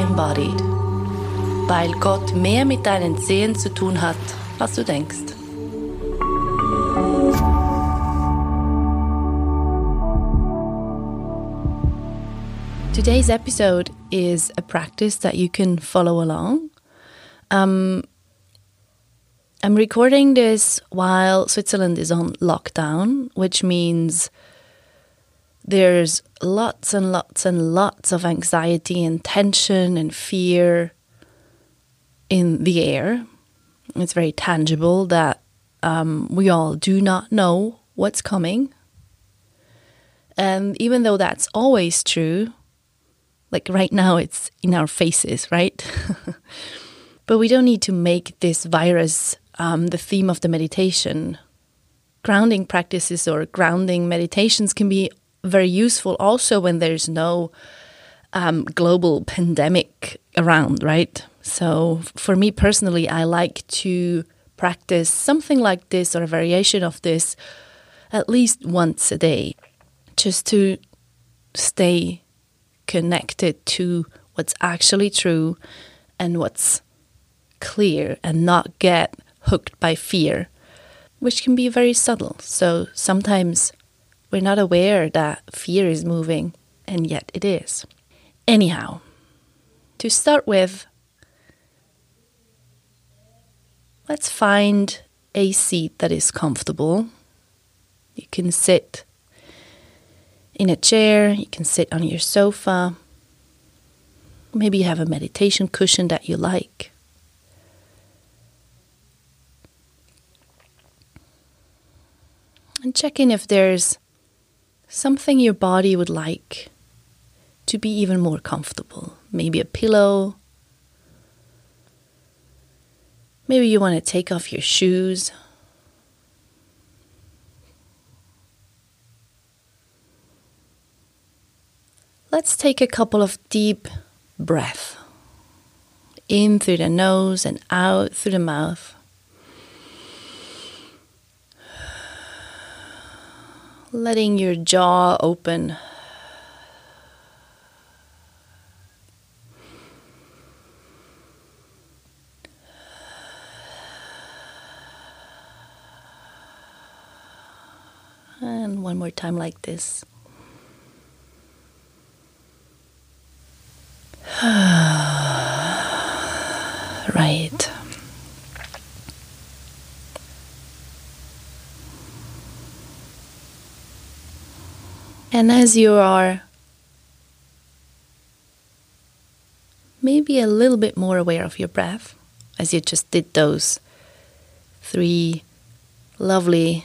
embodied. Weil Gott mehr mit deinen zu tun hat, als du denkst. Today's episode is a practice that you can follow along. Um, I'm recording this while Switzerland is on lockdown, which means there's lots and lots and lots of anxiety and tension and fear in the air. It's very tangible that um, we all do not know what's coming. And even though that's always true, like right now it's in our faces, right? but we don't need to make this virus um, the theme of the meditation. Grounding practices or grounding meditations can be very useful also when there's no um, global pandemic around, right? So, for me personally, I like to practice something like this or a variation of this at least once a day, just to stay connected to what's actually true and what's clear and not get hooked by fear, which can be very subtle. So sometimes we're not aware that fear is moving, and yet it is. Anyhow, to start with, let's find a seat that is comfortable. You can sit in a chair, you can sit on your sofa. Maybe you have a meditation cushion that you like. And check in if there's something your body would like to be even more comfortable. Maybe a pillow. Maybe you want to take off your shoes. Let's take a couple of deep breaths in through the nose and out through the mouth. Letting your jaw open. And one more time, like this. right. And as you are maybe a little bit more aware of your breath, as you just did those three lovely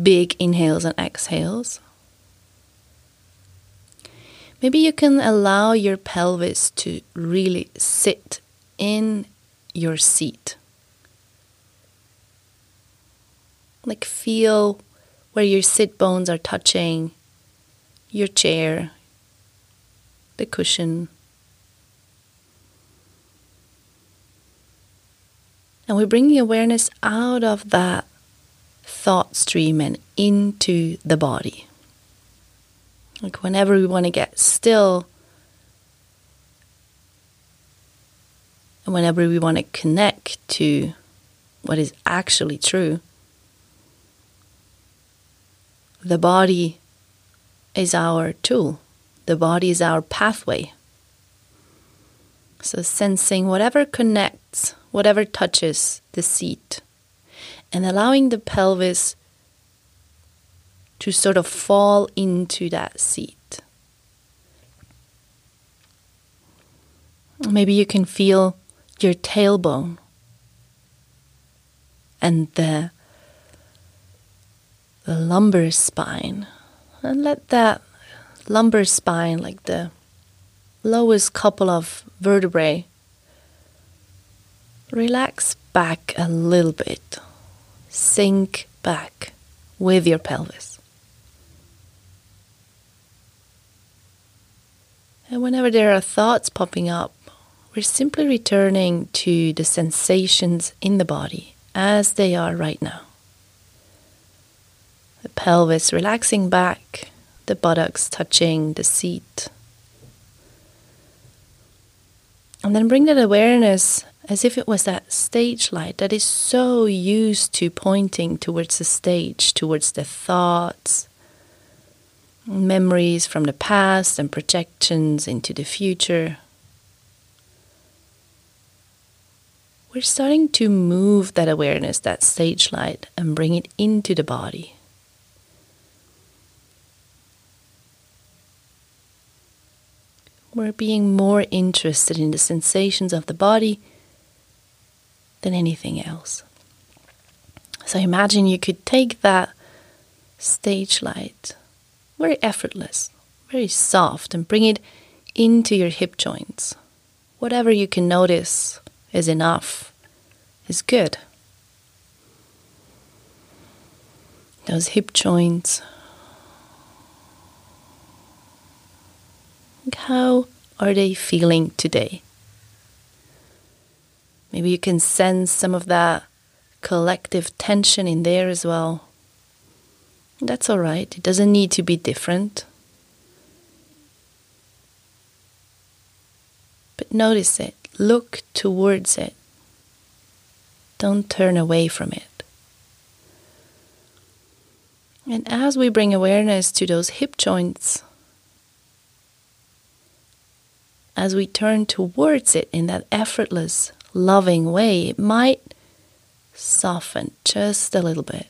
big inhales and exhales. Maybe you can allow your pelvis to really sit in your seat. Like feel where your sit bones are touching your chair, the cushion. And we're bringing awareness out of that thought stream and into the body. Like whenever we want to get still, and whenever we want to connect to what is actually true, the body is our tool, the body is our pathway. So, sensing whatever connects, whatever touches the seat, and allowing the pelvis to sort of fall into that seat. Maybe you can feel your tailbone and the, the lumbar spine. And let that lumbar spine, like the lowest couple of vertebrae, relax back a little bit. Sink back with your pelvis. And whenever there are thoughts popping up, we're simply returning to the sensations in the body as they are right now. The pelvis relaxing back,,, the buttocks touching the seat. And then bring that awareness as if it was that stage light that is so used to pointing towards the stage, towards the thoughts, memories from the past, and projections into the future. We're starting to move that awareness, that stage light, and bring it into the body. We're being more interested in the sensations of the body than anything else. So imagine you could take that stage light, very effortless, very soft, and bring it into your hip joints. Whatever you can notice is enough, is good. Those hip joints. How are they feeling today? Maybe you can sense some of that collective tension in there as well. That's all right. It doesn't need to be different. But notice it. Look towards it. Don't turn away from it. And as we bring awareness to those hip joints, as we turn towards it in that effortless, loving way, it might soften just a little bit.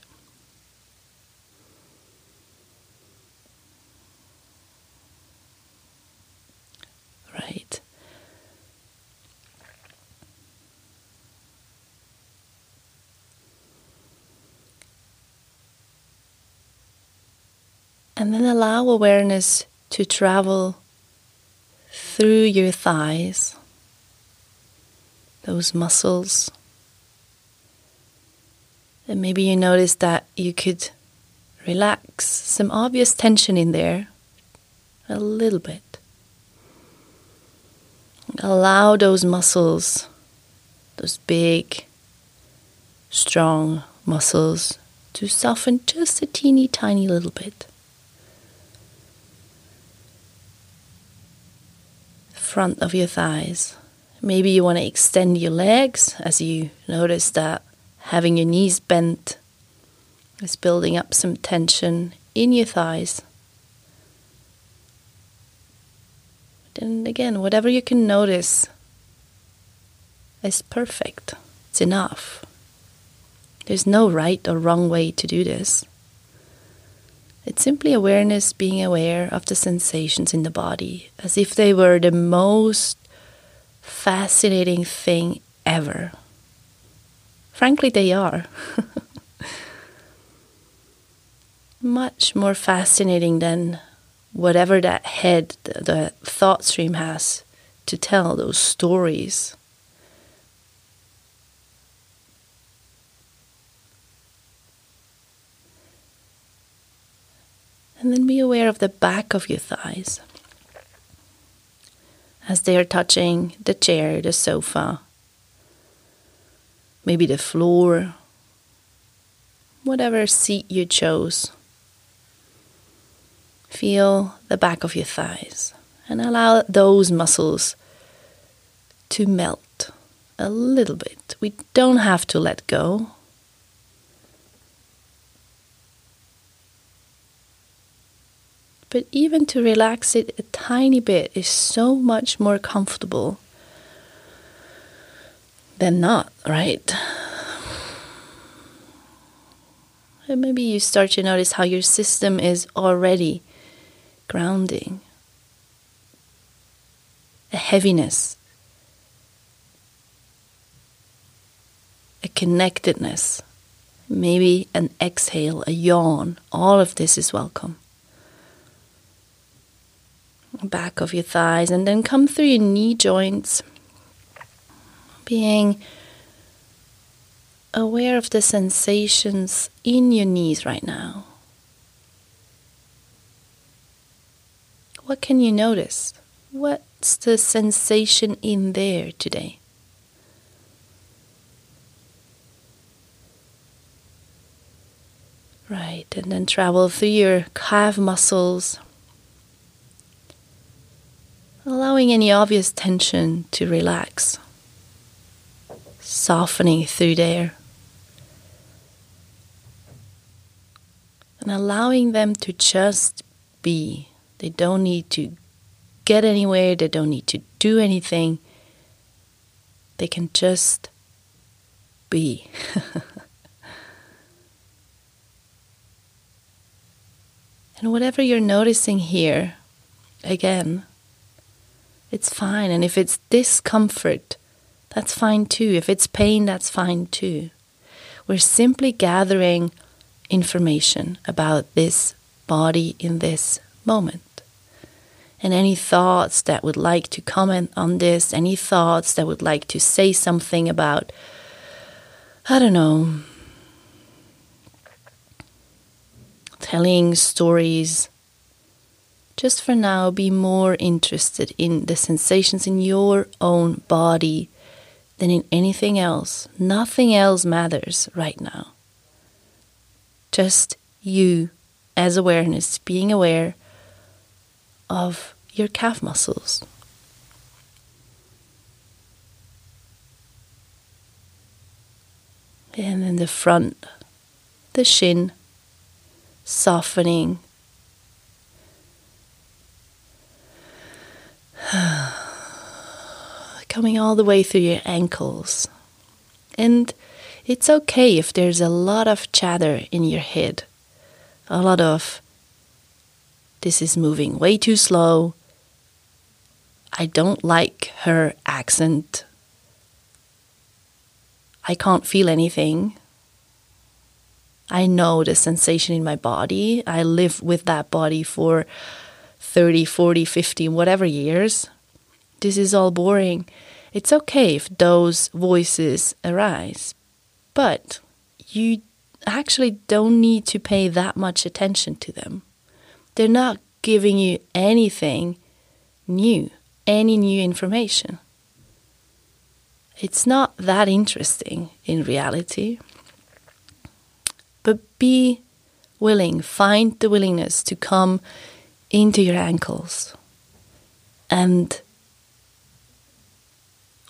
Right. And then allow awareness to travel through your thighs those muscles. And maybe you notice that you could relax some obvious tension in there a little bit. Allow those muscles, those big, strong muscles, to soften just a teeny tiny little bit. Front of your thighs. Maybe you want to extend your legs as you notice that having your knees bent is building up some tension in your thighs. And again, whatever you can notice is perfect. It's enough. There's no right or wrong way to do this. It's simply awareness being aware of the sensations in the body as if they were the most fascinating thing ever. Frankly, they are. Much more fascinating than whatever that head, the, the thought stream has to tell those stories. And then be aware of the back of your thighs as they are touching the chair, the sofa, maybe the floor, whatever seat you chose. Feel the back of your thighs and allow those muscles to melt a little bit. We don't have to let go. But even to relax it a tiny bit is so much more comfortable than not, right? And maybe you start to notice how your system is already grounding. A heaviness, a connectedness, maybe an exhale, a yawn. All of this is welcome back of your thighs, and then come through your knee joints, being aware of the sensations in your knees right now. What can you notice? What's the sensation in there today? Right, and then travel through your calf muscles allowing any obvious tension to relax, softening through there, and allowing them to just be. They don't need to get anywhere, they don't need to do anything. They can just be. and whatever you're noticing here, again, it's fine. And if it's discomfort, that's fine too. If it's pain, that's fine too. We're simply gathering information about this body in this moment. And any thoughts that would like to comment on this, any thoughts that would like to say something about, I don't know, telling stories. Just for now, be more interested in the sensations in your own body than in anything else. Nothing else matters right now. Just you as awareness, being aware of your calf muscles. And then the front, the shin, softening. Coming all the way through your ankles. And it's okay if there's a lot of chatter in your head, a lot of this is moving way too slow. I don't like her accent. I can't feel anything. I know the sensation in my body. I live with that body for 30, 40, 50, whatever years. This is all boring. It's okay if those voices arise, but you actually don't need to pay that much attention to them. They're not giving you anything new, any new information. It's not that interesting in reality. But be willing, find the willingness to come into your ankles and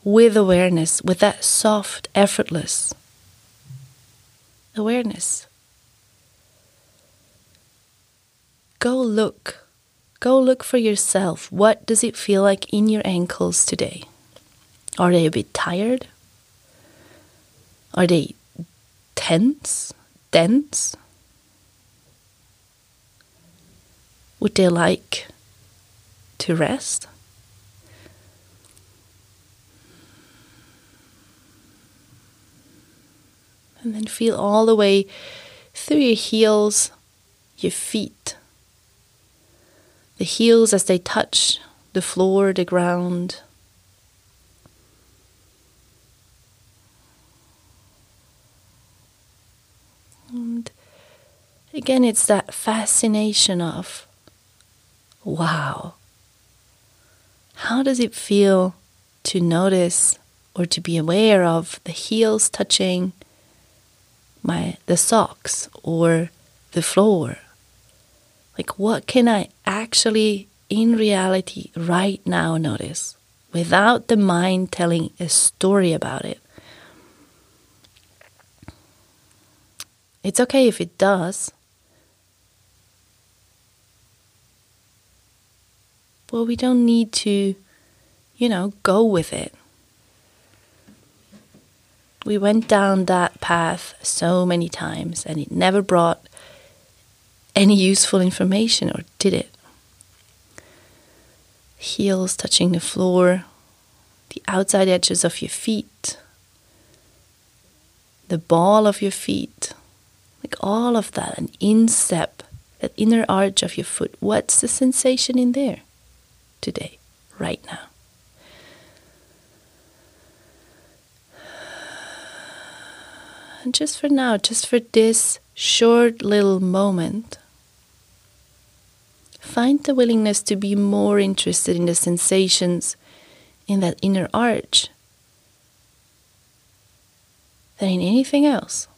with awareness, with that soft, effortless awareness. go look. Go look for yourself. What does it feel like in your ankles today? Are they a bit tired? Are they tense? Dense? Would they like to rest? And then feel all the way through your heels, your feet, the heels as they touch the floor, the ground. And again, it's that fascination of wow, how does it feel to notice or to be aware of the heels touching my the socks or the floor like, what can I actually, in reality, right now notice without the mind telling a story about it? It's okay if it does. Well, we don't need to, you know, go with it. We went down that path so many times and it never brought any useful information, or did it? Heels touching the floor, the outside edges of your feet, the ball of your feet, like all of that, an instep, that inner arch of your foot. What's the sensation in there today, right now? And just for now, just for this short little moment, find the willingness to be more interested in the sensations in that inner arch than in anything else.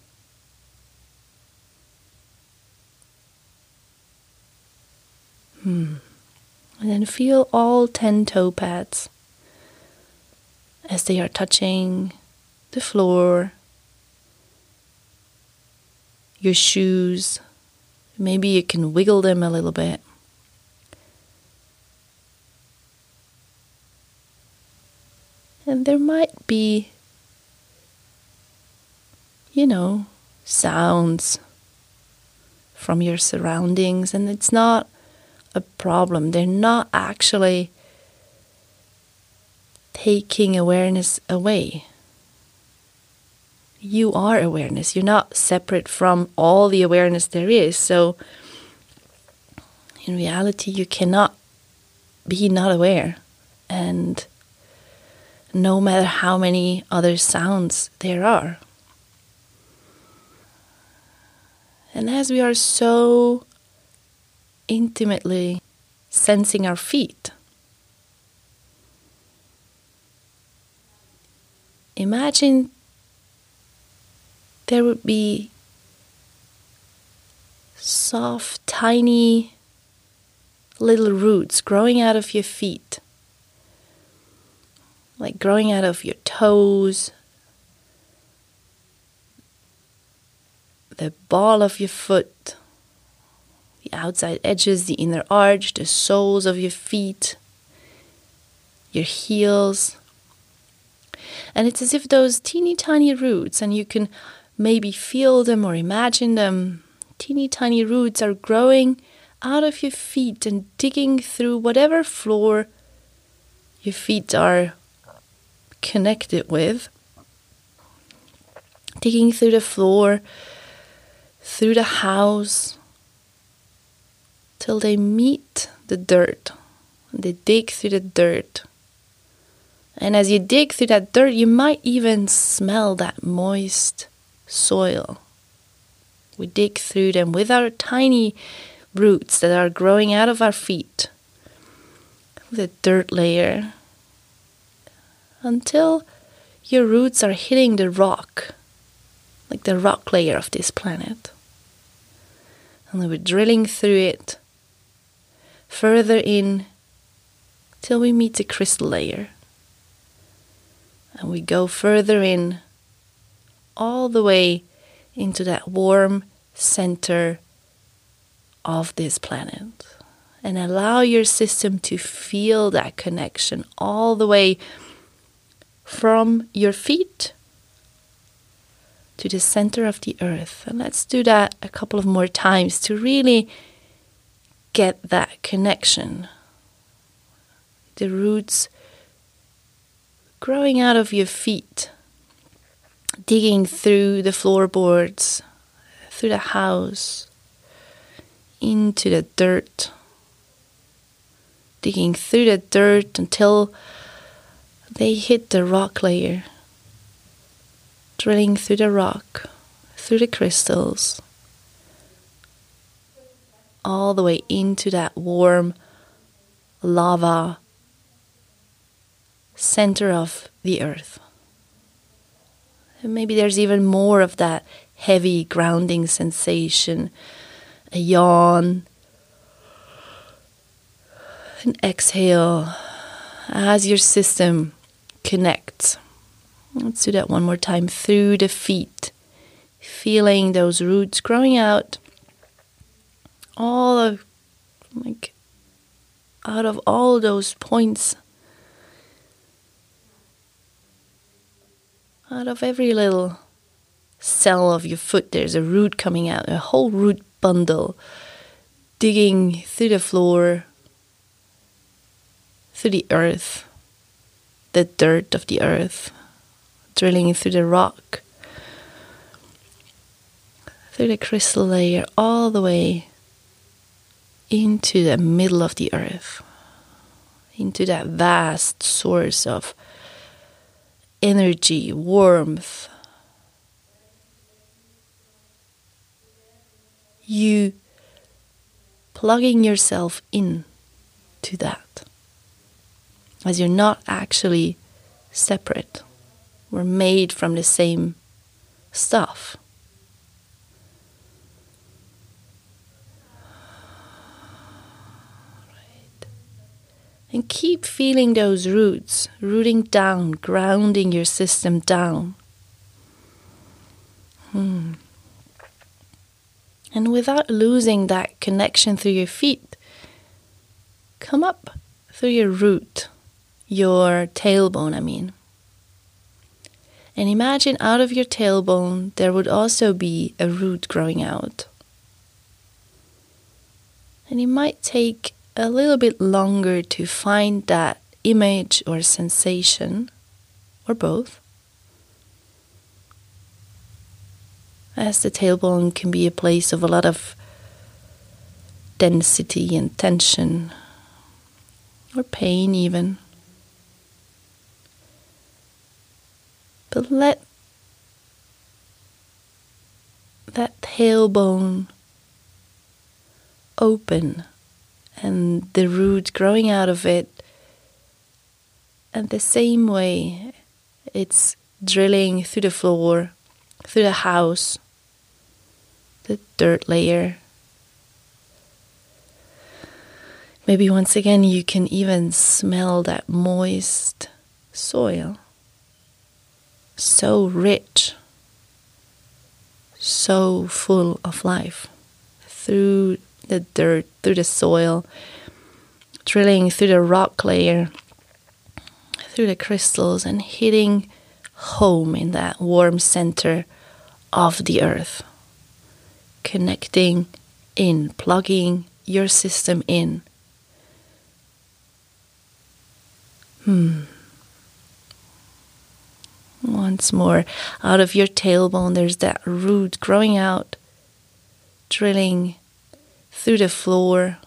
Hmm. And then feel all 10 toe pads as they are touching the floor, your shoes. Maybe you can wiggle them a little bit. And there might be, you know, sounds from your surroundings, and it's not a problem. They're not actually taking awareness away. You are awareness. You're not separate from all the awareness there is. So, in reality, you cannot be not aware. And no matter how many other sounds there are. And as we are so intimately sensing our feet, imagine there would be soft, tiny little roots growing out of your feet, like growing out of your toes, the ball of your foot, the outside edges, the inner arch, the soles of your feet, your heels. And it's as if those teeny tiny roots, and you can maybe feel them or imagine them, teeny tiny roots are growing out of your feet and digging through whatever floor your feet are connected with, digging through the floor through the house till they meet the dirt. They dig through the dirt. And as you dig through that dirt, you might even smell that moist soil. We dig through them with our tiny roots that are growing out of our feet, the dirt layer, until your roots are hitting the rock, like the rock layer of this planet and we're drilling through it further in till we meet the crystal layer. And we go further in all the way into that warm center of this planet. And allow your system to feel that connection all the way from your feet to the center of the earth. And let's do that a couple of more times to really get that connection. The roots growing out of your feet, digging through the floorboards, through the house, into the dirt, digging through the dirt until they hit the rock layer drilling through the rock, through the crystals, all the way into that warm lava center of the earth. And maybe there's even more of that heavy grounding sensation, a yawn, an exhale as your system connects. Let's do that one more time. Through the feet, feeling those roots growing out all of like out of all those points. Out of every little cell of your foot there's a root coming out a whole root bundle digging through the floor through the earth the dirt of the earth drilling through the rock, through the crystal layer, all the way into the middle of the earth, into that vast source of energy, warmth. You plugging yourself in to that as you're not actually separate We're made from the same stuff. And keep feeling those roots, rooting down, grounding your system down. Hmm. And without losing that connection through your feet, come up through your root, your tailbone, I mean. And imagine out of your tailbone there would also be a root growing out. And it might take a little bit longer to find that image or sensation, or both. As the tailbone can be a place of a lot of density and tension, or pain, even. But let that tailbone open and the root growing out of it. And the same way, it's drilling through the floor, through the house, the dirt layer. Maybe once again, you can even smell that moist soil. So rich, so full of life through the dirt, through the soil, drilling through the rock layer, through the crystals, and hitting home in that warm center of the earth. Connecting in, plugging your system in. Hmm. Once more, out of your tailbone, there's that root growing out, drilling through the floor,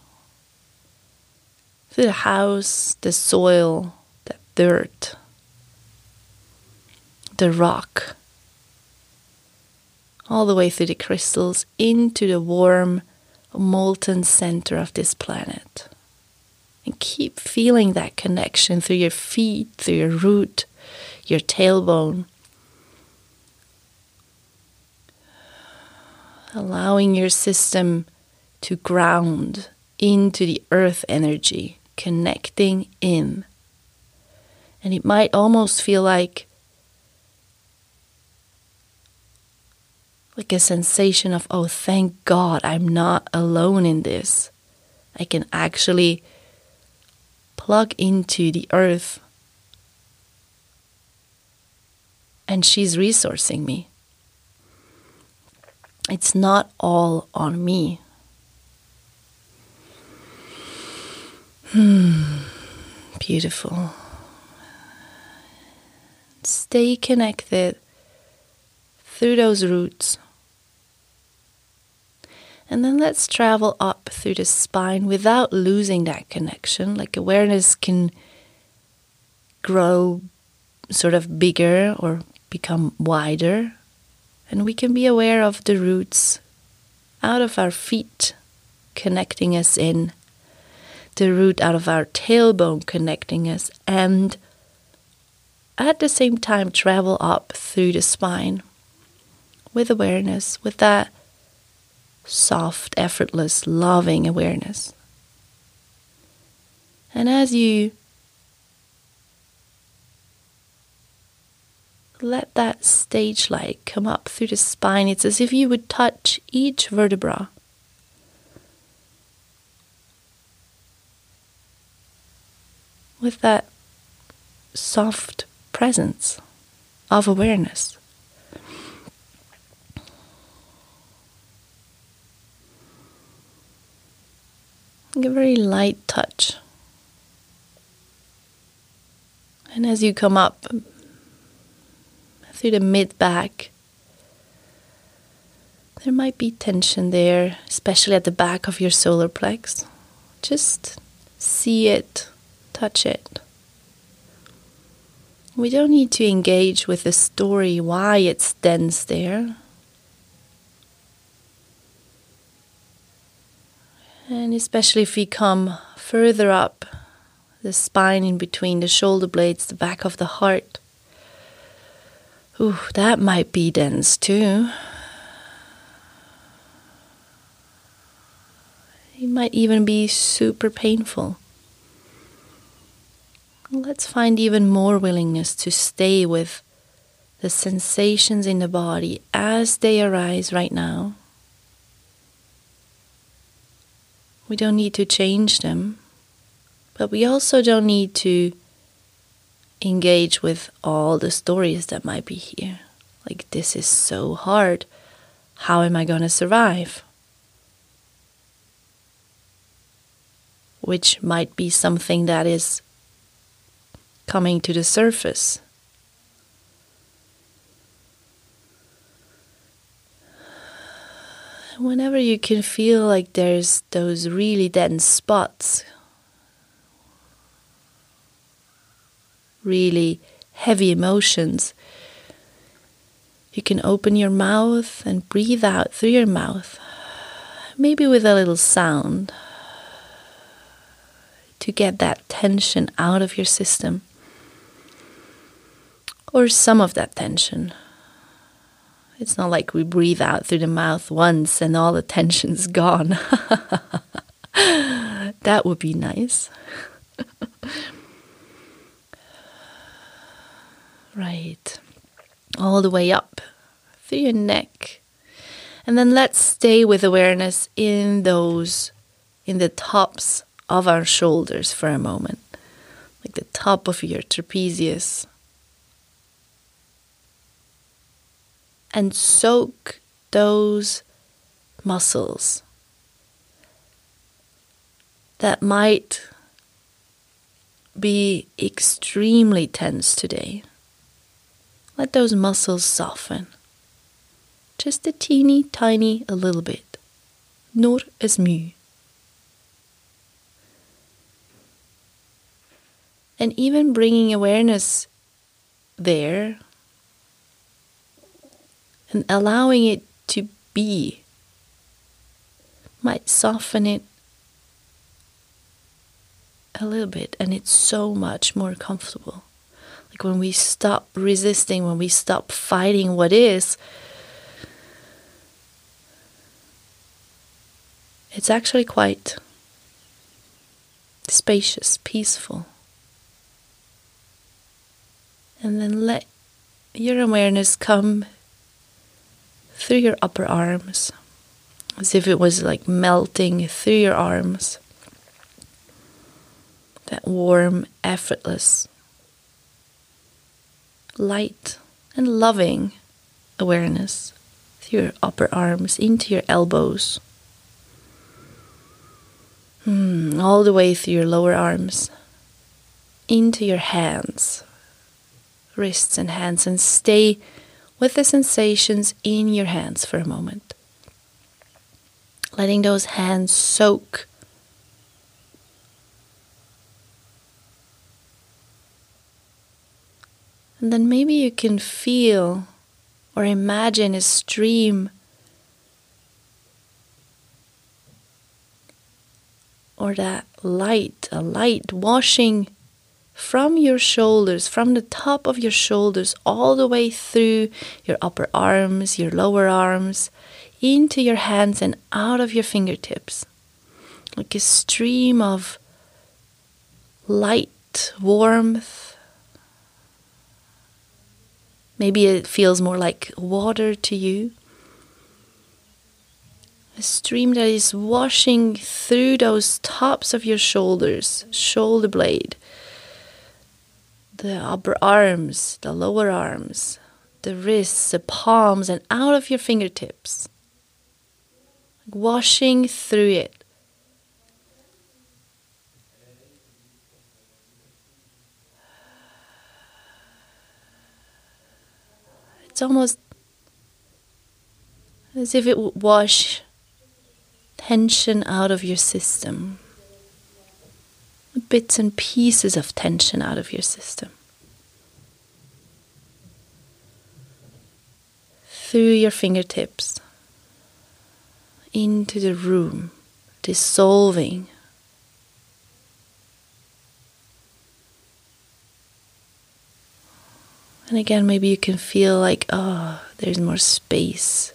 through the house, the soil, the dirt, the rock, all the way through the crystals into the warm, molten center of this planet. And keep feeling that connection through your feet, through your root, your tailbone. Allowing your system to ground into the earth energy, connecting in. And it might almost feel like like a sensation of oh thank god i'm not alone in this. I can actually plug into the earth. And she's resourcing me. It's not all on me Hmm, beautiful. Stay connected through those roots. And then let's travel up through the spine without losing that connection. Like awareness can grow sort of bigger or become wider. And we can be aware of the roots out of our feet, connecting us in the root out of our tailbone connecting us, and at the same time travel up through the spine with awareness, with that soft, effortless, loving awareness. And as you let that stage light come up through the spine, it's as if you would touch each vertebra with that soft presence of awareness. a very light touch. And as you come up through the mid back, there might be tension there, especially at the back of your solar plex. Just see it touch it. We don't need to engage with the story why it's dense there. And especially if we come further up the spine in between the shoulder blades, the back of the heart. Ooh, that might be dense too. It might even be super painful. Let's find even more willingness to stay with the sensations in the body as they arise right now. We don't need to change them, but we also don't need to engage with all the stories that might be here. Like, this is so hard. How am I going to survive? Which might be something that is coming to the surface. Whenever you can feel like there's those really dense spots, really heavy emotions, you can open your mouth and breathe out through your mouth, maybe with a little sound to get that tension out of your system or some of that tension. It's not like we breathe out through the mouth once and all the tension's gone. that would be nice. right. All the way up through your neck. And then let's stay with awareness in those, in the tops of our shoulders for a moment. Like the top of your trapezius and soak those muscles that might be extremely tense today. Let those muscles soften. Just a teeny tiny a little bit. Nor as mu. And even bringing awareness there and allowing it to be might soften it a little bit and it's so much more comfortable. Like when we stop resisting when we stop fighting what is it's actually quite spacious peaceful. And then let your awareness come through your upper arms, as if it was like melting through your arms. That warm, effortless, light, and loving awareness through your upper arms into your elbows. Mm, all the way through your lower arms, into your hands, wrists, and hands, and stay with the sensations in your hands for a moment. Letting those hands soak. And then maybe you can feel or imagine a stream or that light, a light washing from your shoulders, from the top of your shoulders, all the way through your upper arms, your lower arms, into your hands and out of your fingertips. Like a stream of light, warmth. Maybe it feels more like water to you. A stream that is washing through those tops of your shoulders, shoulder blade the upper arms, the lower arms, the wrists, the palms, and out of your fingertips. Washing through it. It's almost as if it would wash tension out of your system bits and pieces of tension out of your system. Through your fingertips, into the room, dissolving. And again, maybe you can feel like, oh, there's more space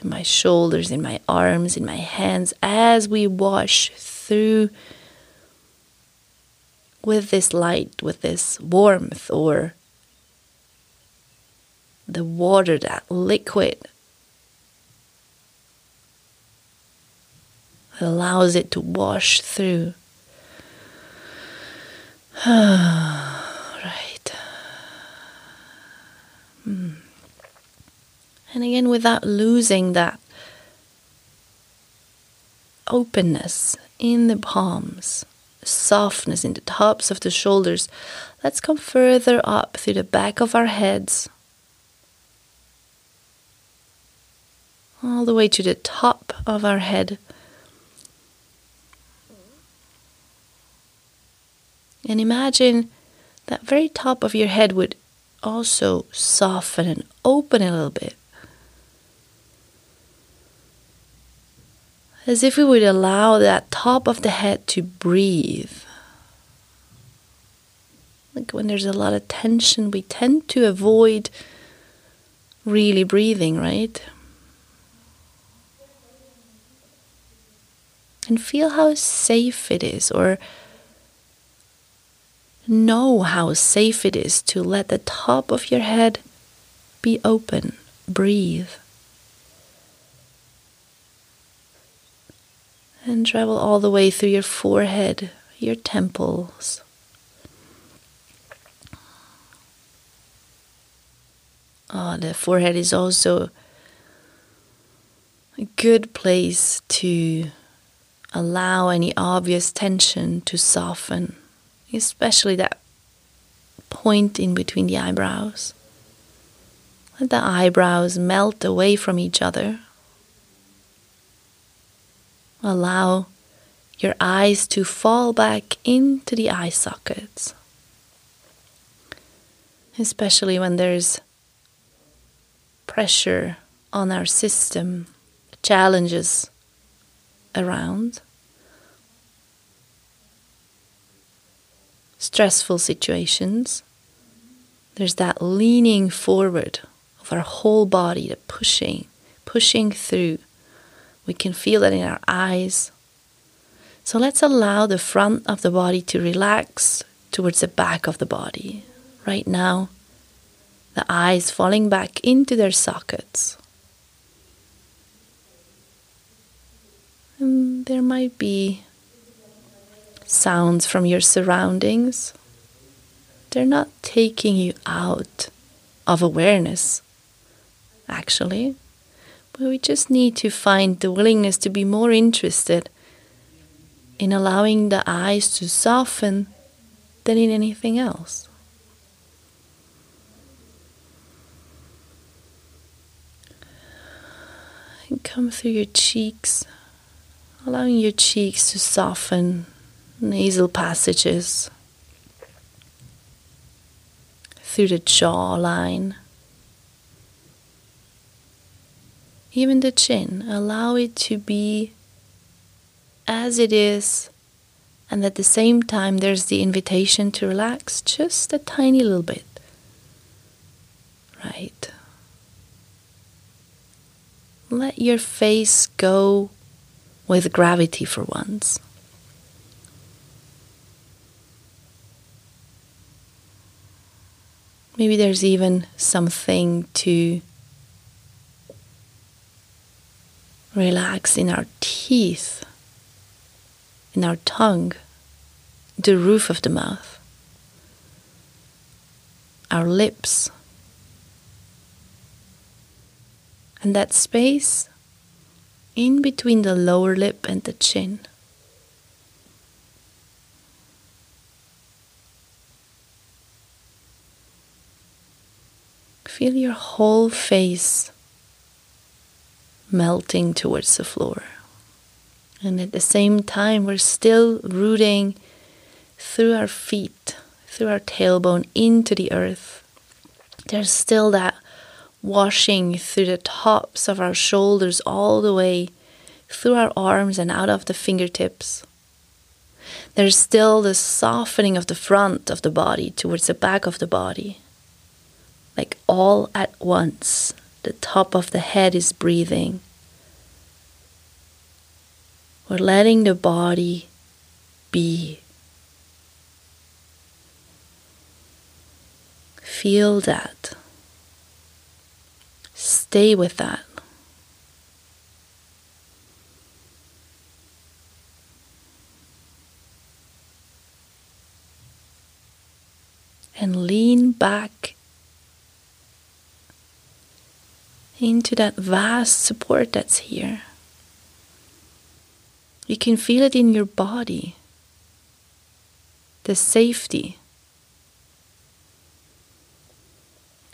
in my shoulders, in my arms, in my hands as we wash through with this light, with this warmth, or the water, that liquid allows it to wash through. right. Hmm. And again, without losing that openness in the palms, softness in the tops of the shoulders, let's come further up through the back of our heads. All the way to the top of our head. And imagine that very top of your head would also soften and open a little bit. As if we would allow that top of the head to breathe. Like when there's a lot of tension, we tend to avoid really breathing, right? And feel how safe it is, or know how safe it is to let the top of your head be open. Breathe. And travel all the way through your forehead, your temples. Oh, the forehead is also a good place to allow any obvious tension to soften especially that point in between the eyebrows. Let the eyebrows melt away from each other. Allow your eyes to fall back into the eye sockets, especially when there's pressure on our system, challenges around. stressful situations, there's that leaning forward of our whole body, the pushing, pushing through. We can feel that in our eyes. So let's allow the front of the body to relax towards the back of the body. Right now, the eyes falling back into their sockets. And there might be sounds from your surroundings, they're not taking you out of awareness, actually. But we just need to find the willingness to be more interested in allowing the eyes to soften than in anything else. Come through your cheeks, allowing your cheeks to soften nasal passages through the jawline, even the chin. Allow it to be as it is, and at the same time, there's the invitation to relax just a tiny little bit. Right. Let your face go with gravity for once. Maybe there's even something to relax in our teeth, in our tongue, the roof of the mouth, our lips. And that space in between the lower lip and the chin. Feel your whole face melting towards the floor. And at the same time, we're still rooting through our feet, through our tailbone into the earth. There's still that washing through the tops of our shoulders all the way through our arms and out of the fingertips. There's still the softening of the front of the body towards the back of the body like all at once the top of the head is breathing. We're letting the body be. Feel that. Stay with that. And lean back into that vast support that's here. You can feel it in your body, the safety.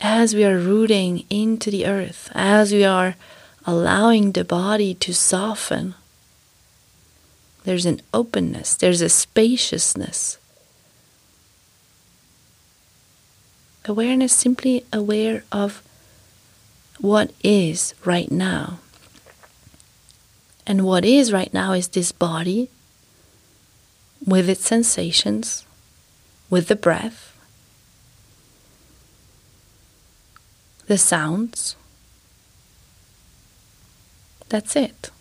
As we are rooting into the earth, as we are allowing the body to soften, there's an openness, there's a spaciousness. Awareness simply aware of what is right now. And what is right now is this body with its sensations, with the breath, the sounds. That's it.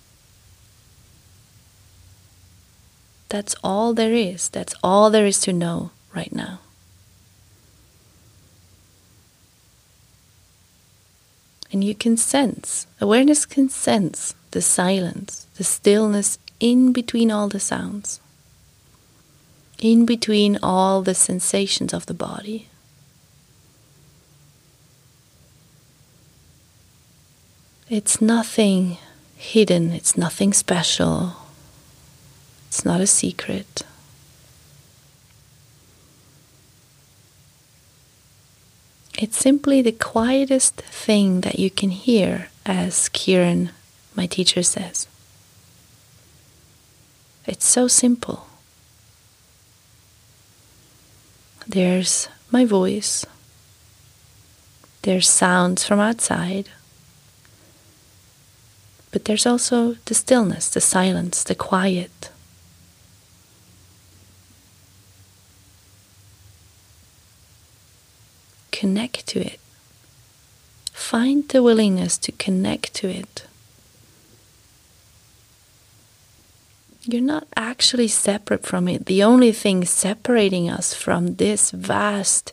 That's all there is. That's all there is to know right now. And you can sense, awareness can sense the silence, the stillness in between all the sounds, in between all the sensations of the body. It's nothing hidden, it's nothing special, it's not a secret. It's simply the quietest thing that you can hear, as Kiran, my teacher, says. It's so simple. There's my voice, there's sounds from outside, but there's also the stillness, the silence, the quiet. Connect to it. Find the willingness to connect to it. You're not actually separate from it. The only thing separating us from this vast,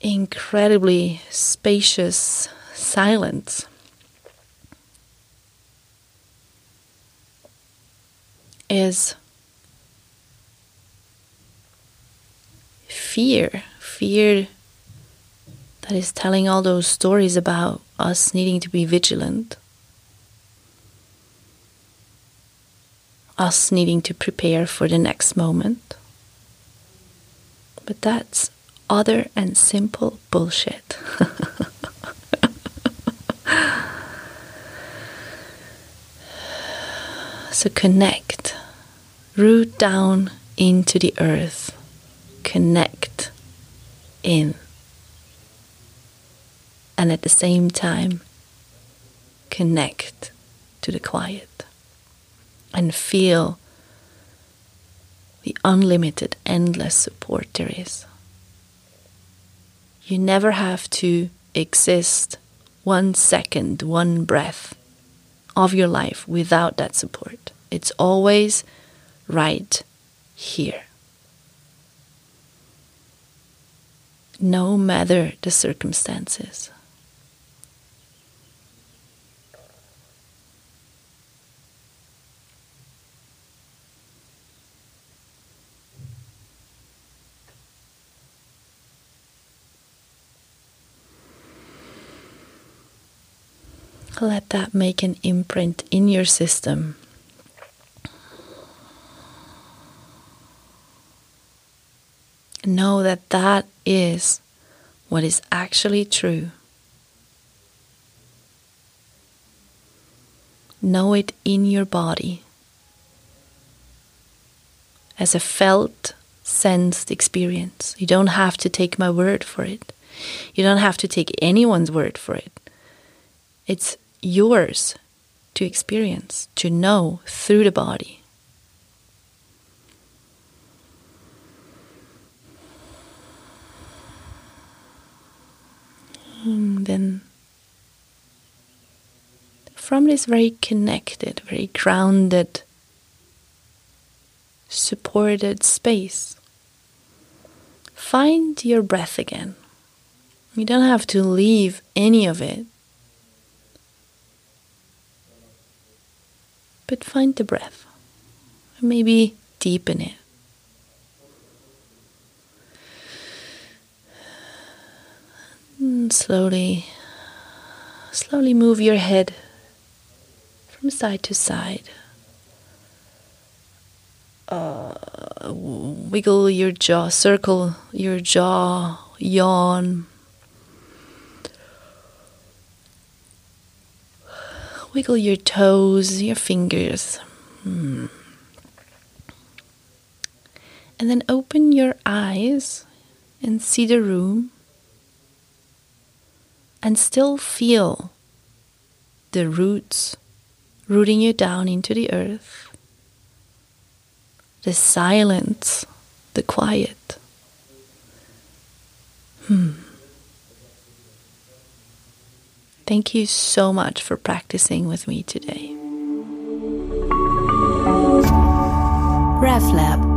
incredibly spacious silence is fear fear that is telling all those stories about us needing to be vigilant, us needing to prepare for the next moment. But that's other and simple bullshit. so connect, root down into the earth, connect in and at the same time connect to the quiet and feel the unlimited, endless support there is. You never have to exist one second, one breath of your life without that support. It's always right here. No matter the circumstances. Let that make an imprint in your system. Know that that is what is actually true. Know it in your body as a felt, sensed experience. You don't have to take my word for it. You don't have to take anyone's word for it. It's yours to experience, to know through the body. Then from this very connected, very grounded, supported space, find your breath again. You don't have to leave any of it. But find the breath. Maybe deepen it. And slowly, slowly move your head from side to side. Uh, wiggle your jaw, circle your jaw, yawn. Wiggle your toes, your fingers. Hmm. And then open your eyes and see the room and still feel the roots rooting you down into the earth, the silence, the quiet. Hmm. Thank you so much for practicing with me today. RefLab